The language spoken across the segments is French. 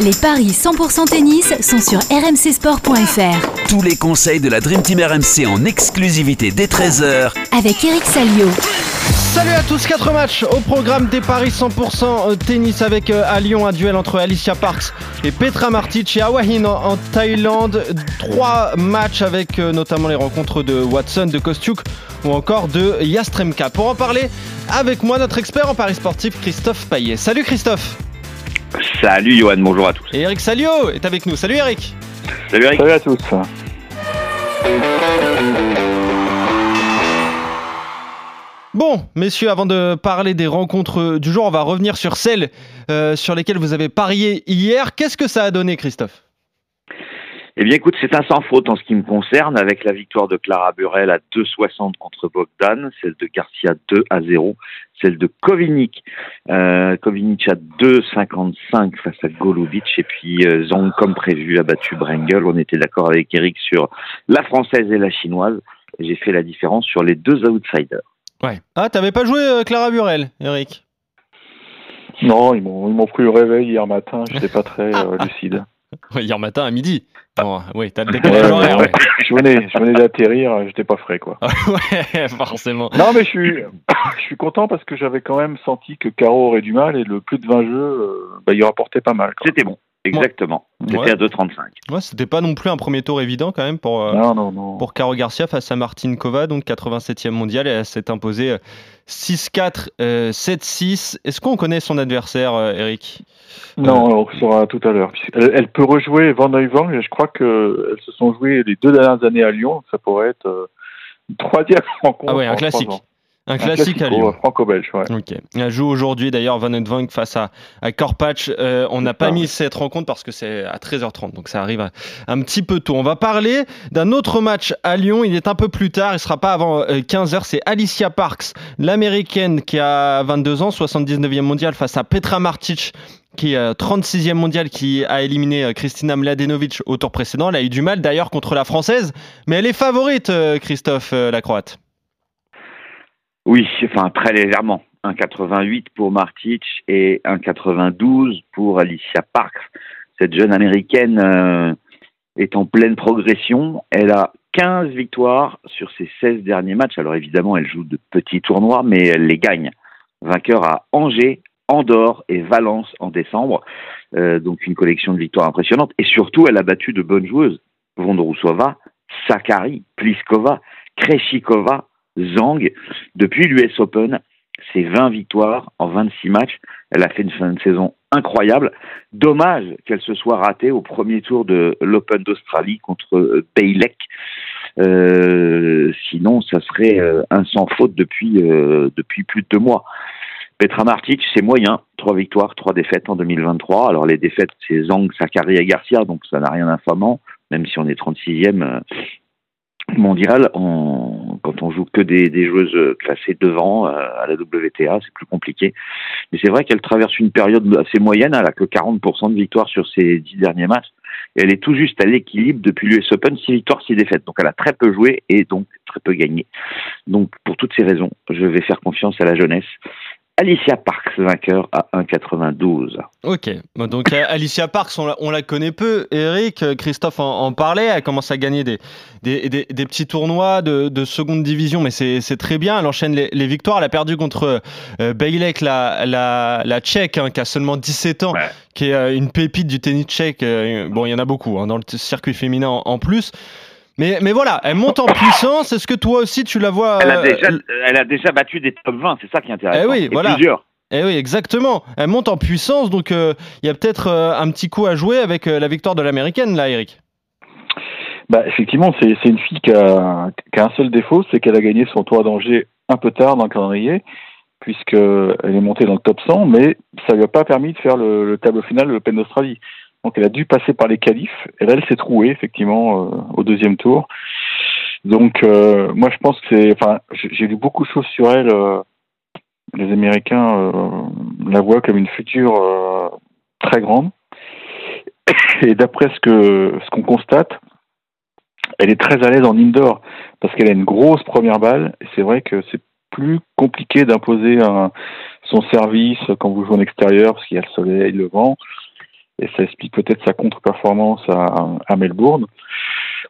Les paris 100% tennis sont sur rmcsport.fr. Tous les conseils de la Dream Team RMC en exclusivité dès 13h Avec Eric Salio. Salut à tous, 4 matchs au programme des paris 100% tennis avec euh, à Lyon un duel entre Alicia Parks et Petra Martic et en, en Thaïlande. Trois matchs avec euh, notamment les rencontres de Watson, de Kostiuk ou encore de Yastremka. Pour en parler avec moi, notre expert en paris sportif Christophe Paillet. Salut Christophe Salut Johan, bonjour à tous. Et Eric Salio est avec nous. Salut Eric Salut Eric. Salut à tous. Bon, messieurs, avant de parler des rencontres du jour, on va revenir sur celles euh, sur lesquelles vous avez parié hier. Qu'est-ce que ça a donné, Christophe? Eh bien, écoute, c'est un sans faute en ce qui me concerne, avec la victoire de Clara Burel à 2,60 contre Bogdan, celle de Garcia 2 à 0, celle de Kovinic, euh, Kovinic à 2,55 face à Golubic, et puis euh, Zhang, comme prévu, a battu Brengel. On était d'accord avec Eric sur la française et la chinoise. J'ai fait la différence sur les deux outsiders. Ouais. Ah, t'avais pas joué euh, Clara Burel, Eric? Non, ils m'ont ils m'ont pris au réveil hier matin, j'étais pas très euh, lucide. Ouais, Hier matin à midi. Bon, oui, t'as le Ouais, décalage horaire. ouais. Je venais, je venais d'atterrir, j'étais pas frais quoi. Ouais, forcément. Non mais je suis, je suis content parce que j'avais quand même senti que Caro aurait du mal et le plus de 20 jeux, euh, bah, il rapportait pas mal. C'était bon, exactement. C'était Ouais. à 2,35. Ouais, c'était pas non plus un premier tour évident quand même pour, euh, Non non non. pour Caro Garcia face à Martine Kova, donc 87e mondiale, et elle s'est imposée euh, 6-4, euh, 7-6. Est-ce qu'on connaît son adversaire, euh, Eric? Non, on le saura tout à l'heure. Elle, elle peut rejouer Van et je crois que elles se sont jouées les deux dernières années à Lyon. Ça pourrait être euh, une troisième rencontre. Ah ouais, un classique. ans. Un classique à Lyon. euh, Franco-belge, ouais. Ok. Elle joue aujourd'hui d'ailleurs Van Edvank face à, à. Euh, on n'a pas Ah. mis cette rencontre parce que c'est à 13h30, donc ça arrive un, un petit peu tôt. On va parler d'un autre match à Lyon. Il est un peu plus tard, il sera pas avant euh, 15h. C'est Alicia Parks, l'américaine qui a 22 ans, 79e mondiale face à Petra Martic qui est euh, 36e mondiale, qui a éliminé euh, Kristina Mladenovic au tour précédent. Elle a eu du mal d'ailleurs contre la française, mais elle est favorite, euh, Christophe, euh, la croate. Oui, enfin très légèrement. 1,88 pour Martic et 1,92 pour Alicia Parks. Cette jeune américaine euh, est en pleine progression. Elle a 15 victoires sur ses 16 derniers matchs. Alors évidemment, elle joue de petits tournois, mais elle les gagne. Vainqueur à Angers, Andorre et Valence en décembre. Euh, donc une collection de victoires impressionnante. Et surtout, elle a battu de bonnes joueuses. Vondrousova, Sakari, Pliskova, Kreshikova, Zhang. Depuis l'US Open, c'est 20 victoires en 26 matchs. Elle a fait une fin de saison incroyable. Dommage qu'elle se soit ratée au premier tour de l'Open d'Australie contre Baylek. Euh, sinon, ça serait euh, un sans faute depuis, euh, depuis plus de deux mois. Petra Martic, c'est moyen. Trois victoires, trois défaites en 2023. Alors, les défaites, c'est Zhang, Sakari et Garcia, donc ça n'a rien d'infamant, même si on est 36e euh, mondial. On, quand on joue que des, des joueuses classées devant euh, à la WTA, c'est plus compliqué. Mais c'est vrai qu'elle traverse une période assez moyenne. Elle a que 40% de victoires sur ses dix derniers matchs. Et elle est tout juste à l'équilibre depuis l'US Open, 6 victoires, 6 défaites. Donc elle a très peu joué et donc très peu gagné. Donc pour toutes ces raisons, je vais faire confiance à la jeunesse. Alicia Parks, vainqueur à 1,92. Ok, donc euh, Alicia Parks, on la, on la connaît peu. Eric, euh, Christophe en, en parlait, elle commence à gagner des, des, des- des petits tournois de, de seconde division, mais c'est très bien. Elle enchaîne les, les victoires. Elle a perdu contre euh, la, la, la tchèque, hein, qui a seulement 17 ans, Ouais. qui est euh, une pépite du tennis tchèque. Bon, il y en a beaucoup hein, dans le circuit féminin en, en plus. Mais, mais voilà, elle monte en puissance. Est-ce que toi aussi tu la vois Elle a, euh, déjà, elle a déjà battu des top 20, c'est ça qui est intéressant. Eh oui, Et voilà. Plusieurs. Eh oui, exactement. Elle monte en puissance, donc euh, il y a peut-être euh, un petit coup à jouer avec euh, la victoire de l'américaine, là, Eric. Bah, effectivement, c'est c'est une fille qui a, qui a un seul défaut, c'est qu'elle a gagné son tour d'Angers un peu tard dans le calendrier, puisqu'elle est montée dans le top 100, mais ça lui a pas permis de faire le, le tableau final de l'Open d'Australie. Donc elle a dû passer par les qualifs, et là elle s'est trouée effectivement euh, au deuxième tour. Donc euh, moi je pense que c'est, enfin j'ai lu beaucoup de choses sur elle. euh, les Américains la voient comme une future très grande. Et d'après ce que ce qu'on constate, elle est très à l'aise en indoor parce qu'elle a une grosse première balle. Et c'est vrai que c'est plus compliqué d'imposer son service quand vous jouez en extérieur parce qu'il y a le soleil, le vent. Et ça explique peut-être sa contre-performance à, à, Melbourne.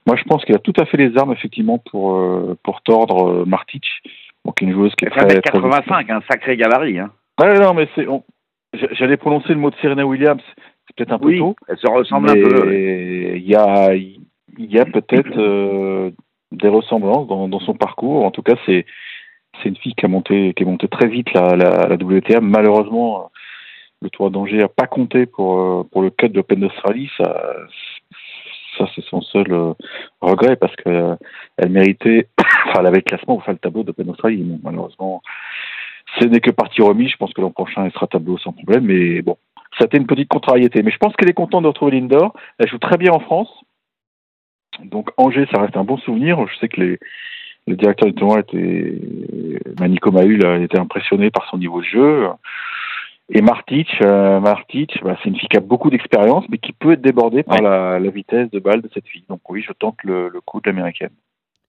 Moi, je pense qu'il a tout à fait les armes, effectivement, pour, euh, pour tordre euh, Martic. Donc, une joueuse qui est très, 85, un sacré gabarit. Hein. Ouais, non, mais c'est. J'allais prononcer le mot de Serena Williams, c'est peut-être un peu oui, tôt. Elle se ressemble un peu. Il y a, y a peut-être euh, des ressemblances dans, dans, son parcours. En tout cas, c'est c'est une fille qui a monté qui est montée très vite la, la, la WTA. Malheureusement, le Tour d'Angers n'a pas compté pour, euh, pour le cut de l'Open d'Australie. Ça, ça c'est son seul euh, regret parce que euh, elle méritait, enfin, elle avait le classement, le tableau d'Open d'Australie. malheureusement, ce n'est que partie remise. Je pense que l'an prochain, elle sera tableau sans problème. Mais bon, ça a été une petite contrariété. Mais je pense qu'elle est contente de retrouver Lindor. Elle joue très bien en France. Donc Angers, ça reste un bon souvenir. Je sais que les, le directeur du tournoi était Manico Mahul été impressionné par son niveau de jeu. Et Martic, euh, Martic bah, c'est une fille qui a beaucoup d'expérience, mais qui peut être débordée par la, la, vitesse de balle de cette fille. Donc oui, je tente le, le coup de l'américaine.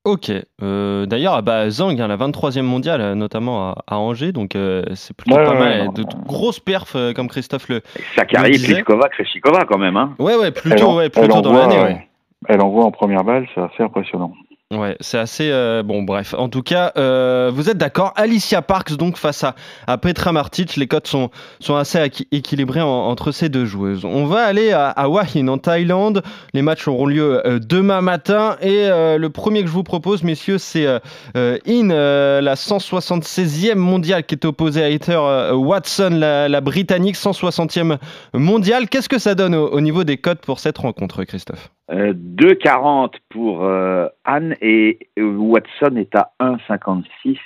Ok. Euh, D'ailleurs, bah, Zhang, hein, la 23e mondiale, notamment à, à Angers, donc euh, c'est plutôt pas mal. de, grosses perfs, euh, comme Christophe le. Sakari, Pliskova, Kreshikova quand même. Hein. Ouais, ouais, plutôt, ouais, plutôt dans l'année. Ouais. Elle envoie en première balle, c'est assez impressionnant. Ouais, c'est assez euh, bon. Bref, en tout cas, euh, vous êtes d'accord. Alicia Parks donc face à, Petra Martic, les cotes sont assez équilibrées entre ces deux joueuses. On va aller à, à Wahin en Thaïlande. Les matchs auront lieu euh, demain matin et le premier que je vous propose, messieurs, c'est In, la 176e mondiale qui est opposée à Heather Watson, la, la, britannique 160e mondiale. Qu'est-ce que ça donne au, au niveau des cotes pour cette rencontre, Christophe? 2,40 pour Anne et Watson est à 1,56.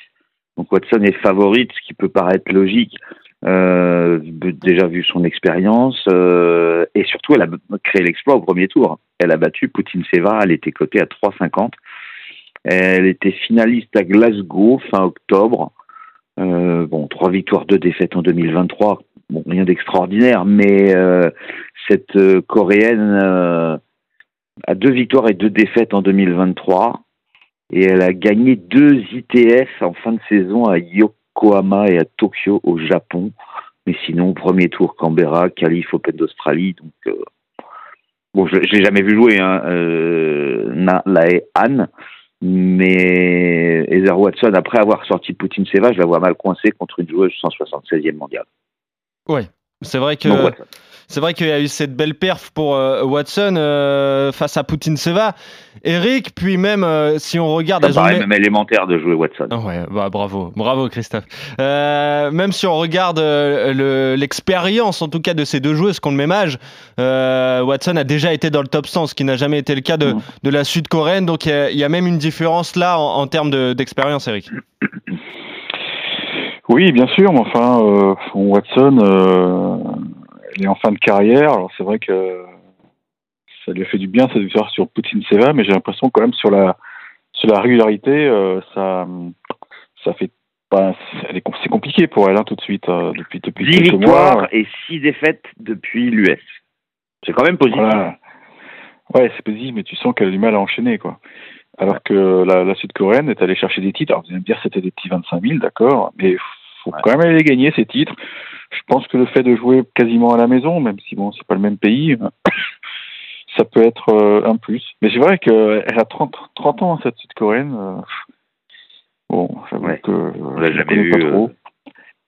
Donc Watson est favorite, ce qui peut paraître logique, euh, déjà vu son expérience, euh, et surtout elle a créé l'exploit au premier tour. Elle a battu Poutine Seva, elle était cotée à 3,50. Elle était finaliste à Glasgow fin octobre. Euh, bon, trois victoires, deux défaites en 2023. Bon, rien d'extraordinaire, mais euh, cette euh, coréenne a deux victoires et deux défaites en 2023 et elle a gagné deux ITF en fin de saison à Yokohama et à Tokyo au Japon. Mais sinon, premier tour Canberra, Calif Open d'Australie. Donc, euh, bon, je, je l'ai jamais vu jouer, hein, euh, Han, mais Heather Watson, après avoir sorti Poutine Seva, je la vois mal coincée contre une joueuse 176e mondiale. Ouais, c'est vrai que. Donc, c'est vrai qu'il y a eu cette belle perf pour euh, Watson euh, face à Poutine Seva. Eric, puis même euh, si on regarde. Ça paraît même élémentaire de jouer Watson. Oh ouais, bah, bravo, bravo Christophe. Même si on regarde l'expérience, en tout cas, de ces deux joueuses qui ont le même âge, Watson a déjà été dans le top 100, ce qui n'a jamais été le cas de, mmh. de la sud-coréenne. Donc il y, y, a même une différence là en, en termes d'expérience, de, Eric. Oui, bien sûr, mais enfin, Watson il est en fin de carrière. Alors c'est vrai que ça lui a fait du bien cette victoire sur Poutine Seva, mais j'ai l'impression quand même sur la sur la régularité, euh, ça ça fait pas c'est compliqué pour elle hein, tout de suite euh, depuis depuis 10 quelques victoires mois. et 6 défaites depuis l'US. C'est quand même positif. Voilà. Ouais, c'est positif, mais tu sens qu'elle a du mal à enchaîner quoi. Alors que la, la sud-coréenne est allée chercher des titres. Alors vous allez me dire c'était des petits 25 000, d'accord, mais quand même aller gagner ces titres je pense que le fait de jouer quasiment à la maison, même si bon, c'est pas le même pays, ça peut être euh, un plus. Mais c'est vrai qu'elle a 30, 30 ans, cette sud-coréenne. Euh, bon, j'avoue ouais. que on l'a jamais vu. Pas trop.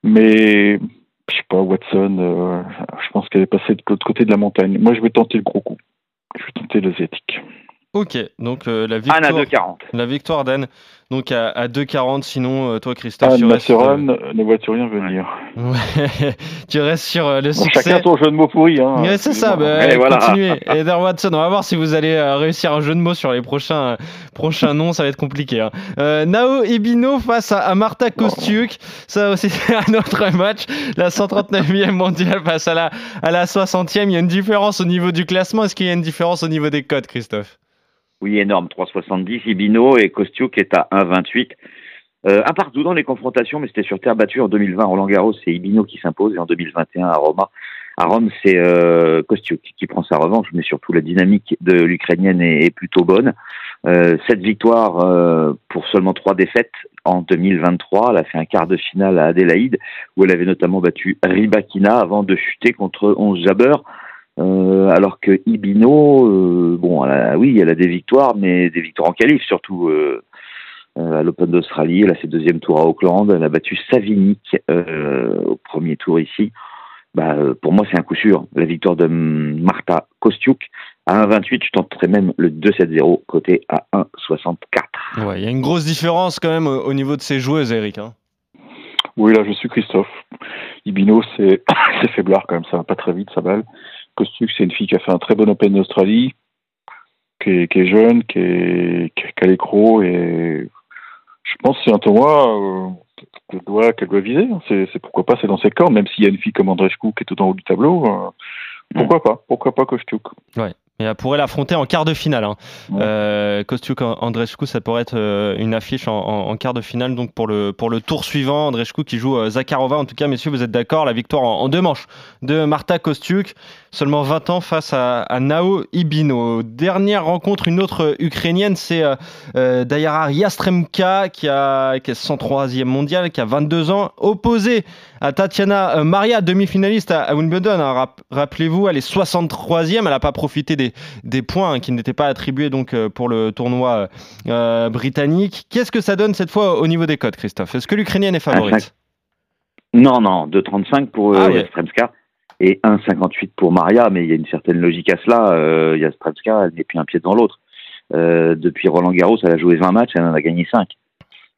Mais je sais pas, Watson, euh, je pense qu'elle est passée de l'autre côté de la montagne. Moi, je vais tenter le gros coup. Je vais tenter l'asiatique. Ok, donc euh, la victoire. Anne à 2,40. La victoire d'Anne, donc à, à 2,40. Sinon, euh, toi, Christophe, Anne, tu restes. Anne, ne vois-tu rien venir Ouais. tu restes sur euh, le bon, succès. Chacun ton jeu de mots pourri. Hein, ouais, c'est ça. Bah, Et voilà. continuez. Eder Watson, on va voir si vous allez euh, réussir un jeu de mots sur les prochains, prochains noms. Ça va être compliqué. Hein. Euh, Nao Ibino face à, à Marta Kostiuk. Ça aussi, c'est un autre match. La 139e mondiale face à la, à la 60e. Il y a une différence au niveau du classement. Est-ce qu'il y a une différence au niveau des codes, Christophe? Oui, énorme. 3,70. Ibino et Kostiuk est à 1,28. Euh, un partout dans les confrontations, mais c'était sur terre battue en 2020. Roland Garros, c'est Ibino qui s'impose et en 2021 à Roma. À Rome, c'est euh, Kostiuk qui prend sa revanche, mais surtout la dynamique de l'Ukrainienne est, plutôt bonne. Euh, cette victoire euh, pour seulement trois défaites en 2023. Elle a fait un quart de finale à Adélaïde, où elle avait notamment battu Ribakina avant de chuter contre 11 Jabber. Euh, alors que Ibino, euh, bon, elle a- oui, elle a des victoires, mais des victoires en qualif surtout. euh, à l'Open d'Australie, elle a fait deuxième tour à Auckland, elle a battu Savinic euh, au premier tour ici. Bah, pour moi, c'est un coup sûr. La victoire de Marta Kostiuk à 1,28, je tenterais même le 2-7-0 côté à 1,64. Ouais, il y a une grosse différence quand même au, au niveau de ces joueuses, Eric. hein. Oui, là, je suis Christophe. Ibino, c'est c'est faiblard quand même, ça va pas très vite, sa balle. Kostuk, c'est une fille qui a fait un très bon Open d'Australie, qui est, qui est jeune, qui, est, qui, a- l'écro, et je pense que c'est un tournoi euh, qu'elle doit, doit viser. C'est pourquoi pas, c'est dans ses cordes, même s'il y a une fille comme Andreescu qui est tout en haut du tableau. euh, pourquoi pas Pourquoi pas Kostuk Et elle pourrait l'affronter en quart de finale. Hein. Ouais. Euh, Kostiuk Andreescu, ça pourrait être euh, une affiche en, en- en quart de finale donc pour le, pour le tour suivant. Andreescu qui joue euh, Zakharova. En tout cas, messieurs, vous êtes d'accord La victoire en, en deux manches de Marta Kostiuk, seulement 20 ans face à, à Nao Ibino. Dernière rencontre, une autre ukrainienne, c'est euh, euh, Dayara Yastremka qui, a, qui est 103e mondial, qui a 22 ans, opposée à Tatiana euh, Maria, demi-finaliste à, Wimbledon. hein. Rap- Rappelez-vous, elle est 63e, elle n'a pas profité des, des points hein, qui n'étaient pas attribués donc euh, pour le tournoi euh, britannique. Qu'est-ce que ça donne cette fois au niveau des codes, Christophe? Est-ce que l'Ukrainienne est favorite? Non, non, 2,35 pour euh, Ah ouais. Et 1,58 pour Maria, mais il y a une certaine logique à cela. Euh, Yastremska, elle n'est plus un pied dans l'autre. Euh, depuis Roland Garros, elle a joué 20 matchs, elle en a gagné 5.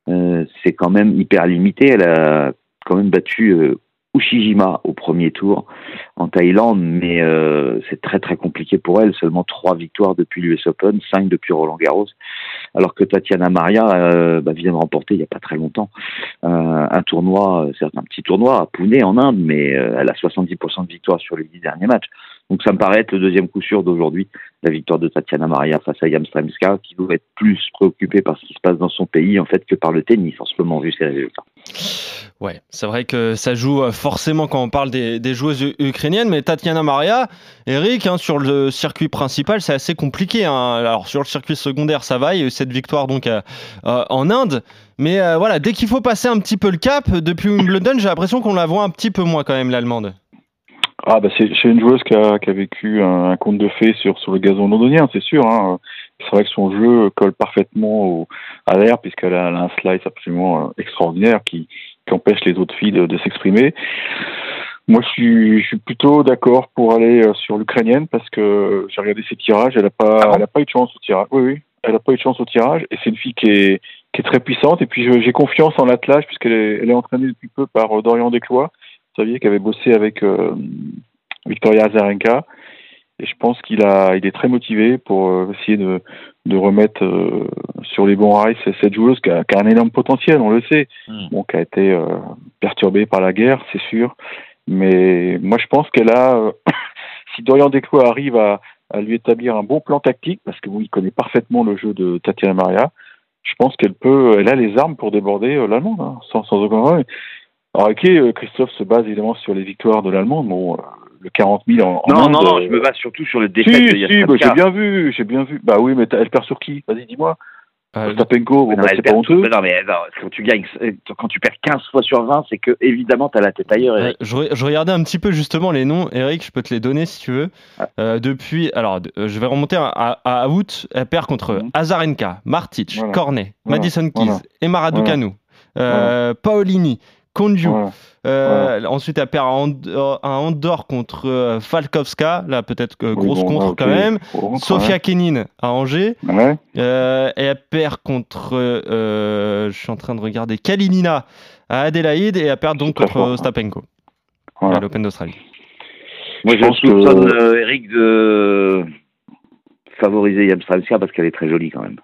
Euh, c'est quand même hyper limité. Elle a quand même battu euh, Ushijima au premier tour en Thaïlande, mais euh, c'est très très compliqué pour elle. Seulement trois victoires depuis l'US Open, cinq depuis Roland Garros, alors que Tatiana Maria euh, bah, vient de remporter il n'y a pas très longtemps euh, un tournoi, euh, certes un petit tournoi à Pune en Inde, mais elle a 70% de victoires sur les dix derniers matchs. Donc ça me paraît être le deuxième coup sûr d'aujourd'hui, la victoire de Tatiana Maria face à Yamstremska, qui doit être plus préoccupée par ce qui se passe dans son pays en fait que par le tennis en ce moment vu ses résultats. Ouais, c'est vrai que ça joue euh, forcément quand on parle des, joueuses ukrainiennes, mais Tatiana Maria, Eric, hein, sur le circuit principal, c'est assez compliqué. hein. Alors sur le circuit secondaire, ça va, il y a eu cette victoire donc euh, euh, en Inde, mais voilà, dès qu'il faut passer un petit peu le cap, depuis Wimbledon, j'ai l'impression qu'on la voit un petit peu moins quand même l'allemande. Ah bah c'est une joueuse qui a, vécu un, conte de fées sur, sur le gazon londonien, c'est sûr. Hein. C'est vrai que son jeu colle parfaitement à l'air puisqu'elle a, a un slice absolument extraordinaire qui, empêche les autres filles de, de s'exprimer. Moi, je suis, je suis plutôt d'accord pour aller euh, sur l'ukrainienne parce que j'ai regardé ses tirages. Elle a pas, Ah bon elle a pas eu de chance au tirage. Oui, oui, elle a pas eu de chance au tirage et c'est une fille qui est, qui est très puissante. Et puis j'ai confiance en l'attelage puisqu'elle est, elle est entraînée depuis peu par euh, Dorian Desclois. Vous saviez qui avait bossé avec euh, Victoria Azarenka. Et je pense qu'il a, il est très motivé pour euh, essayer de, de remettre euh, sur les bons rails cette- joueuse qui a, qui a un énorme potentiel, on le sait. Mm. Bon, qui a été euh, perturbée par la guerre, c'est sûr. Mais moi, je pense qu'elle a, euh, si Dorian Desclois arrive à, à lui établir un bon plan tactique, parce que oui, il connaît parfaitement le jeu de Tatiana Maria, je pense qu'elle peut, elle a les armes pour déborder euh, l'Allemande, hein, sans, sans aucun problème. Alors, ok, euh, Christophe se base évidemment sur les victoires de l'Allemande, bon, euh, le 40 000 en, en Non, Inde, non, non, euh, je me base surtout sur le si, défaite de si, bah, j'ai bien vu, j'ai bien vu. Bah oui, mais elle perd sur qui? Vas-y, dis-moi. Euh, bon, bah, elle c'est perd pas tout- honteux. mais non, mais non, quand tu gagnes, quand tu perds 15 fois sur 20, c'est que évidemment t'as la tête ailleurs. Eric. je, re- je regardais un petit peu justement les noms, Eric, je peux te les donner si tu veux. Ah. Euh, depuis, alors euh, je vais remonter à, août, elle perd contre Mhm. Azarenka, Martic, Voilà. Cornet, Voilà. Madison Keys, Voilà. Emma Raducanu, euh, Paolini, Konju. Euh, Ensuite, elle perd à Andorre, à Andorre contre euh, Falkowska, là peut-être Oui, grosse bon, contre quand même. Bon, Sofia Kenin à Angers. Ouais. Euh, et elle perd contre, euh, je suis en train de regarder, Kalinina à Adélaïde et elle perd donc contre fort. Ostapenko Voilà. à l'Open d'Australie. Moi, Je je pense que- soupçonne euh, Eric de favoriser Yamstremska parce qu'elle est très jolie quand même.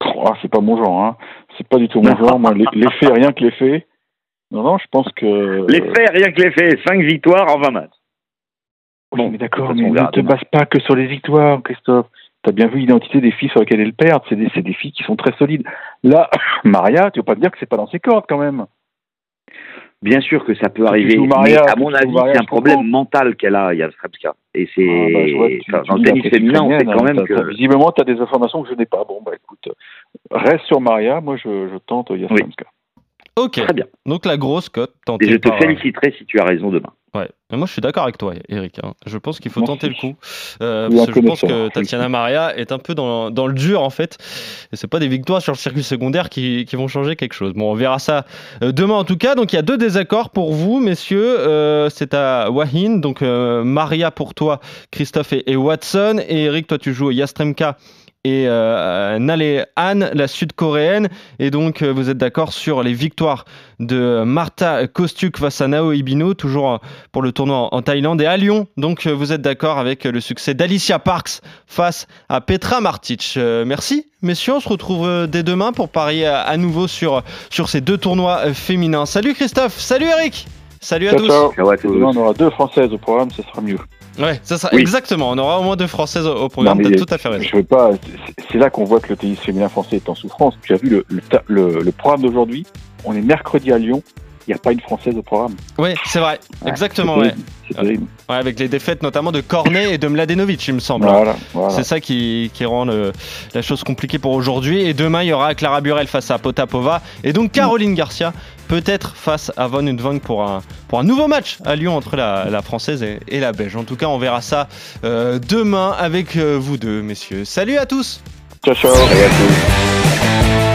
Ah, c'est pas mon genre, hein. C'est pas du tout mon genre. Moi, faits, rien que les faits. Non, non, je pense que. Les faits, rien que les faits, 5 victoires en 20 matchs. Oui, Bon, mais d'accord, mais ne te base pas que sur les victoires, Christophe. T'as bien vu l'identité des filles sur lesquelles elles perdent. C'est des, c'est des filles qui sont très solides. Là, Maria, tu veux pas te dire que c'est pas dans ses cordes quand même? Bien sûr que ça peut tu arriver, Maria, mais à tu mon avis, c'est un problème comprends. mental qu'elle a, Yamstremska. Et c'est. Ah, bah, tu- tu dans le tennis presse féminin, on sait quand hein. même T'as- t'as- que. Visiblement, tu as des informations que je n'ai pas. Bon, bah écoute, reste sur Maria. Moi, je, je tente Yastremska. Ok, Très bien. donc la grosse cote Et tentée je te par, féliciterai si tu as raison demain. Ouais, mais moi je suis d'accord avec toi, Eric. hein. Je pense qu'il faut tenter le coup. Euh, parce que je pense que Tatiana Maria est un peu dans, dans le dur en fait. Et c'est pas des victoires sur le circuit secondaire qui, qui vont changer quelque chose. Bon, on verra ça euh, demain en tout cas. Donc il y a deux désaccords pour vous, messieurs. Euh, c'est à Wahin, donc euh, Maria pour toi, Christophe et, et Watson. Et Eric, toi tu joues Yastremka et euh, Nale Han, la sud-coréenne. Et donc, euh, vous êtes d'accord sur les victoires de Marta Kostuk face à Nao Ibino, toujours euh, pour le tournoi en, en Thaïlande. Et à Lyon, donc, euh, vous êtes d'accord avec le succès d'Alicia Parks face à Petra Martic. Euh, merci, messieurs. On se retrouve dès demain pour parier à, à nouveau sur, sur ces deux tournois féminins. Salut Christophe, salut Eric, salut à Ciao, tous. ciao. Ciao à tous. Demain, on aura deux françaises au programme, ce sera mieux. Ouais, ça sera Oui. exactement. On aura au moins deux françaises au, programme. T'as tout à fait raison. Je veux pas. c'est- là qu'on voit que le tennis féminin français est en souffrance. Tu as vu le, le, le- le programme d'aujourd'hui On est mercredi à Lyon. Il n'y a pas une française au programme. Oui, c'est vrai. Ouais, Exactement, c'est ouais. Ouais, avec les défaites notamment de Cornet et de Mladenovic, il me semble. Voilà, voilà. C'est ça qui, qui rend le- la chose compliquée pour aujourd'hui. Et demain, il y aura Clara Burel face à Potapova. Et donc Caroline Garcia, peut-être face à Von Udvang pour un, pour un nouveau match à Lyon entre la, la française et, et la belge. En tout cas, on verra ça euh, demain avec euh, vous deux, messieurs. Salut à tous! Ciao, ciao. Salut à tous.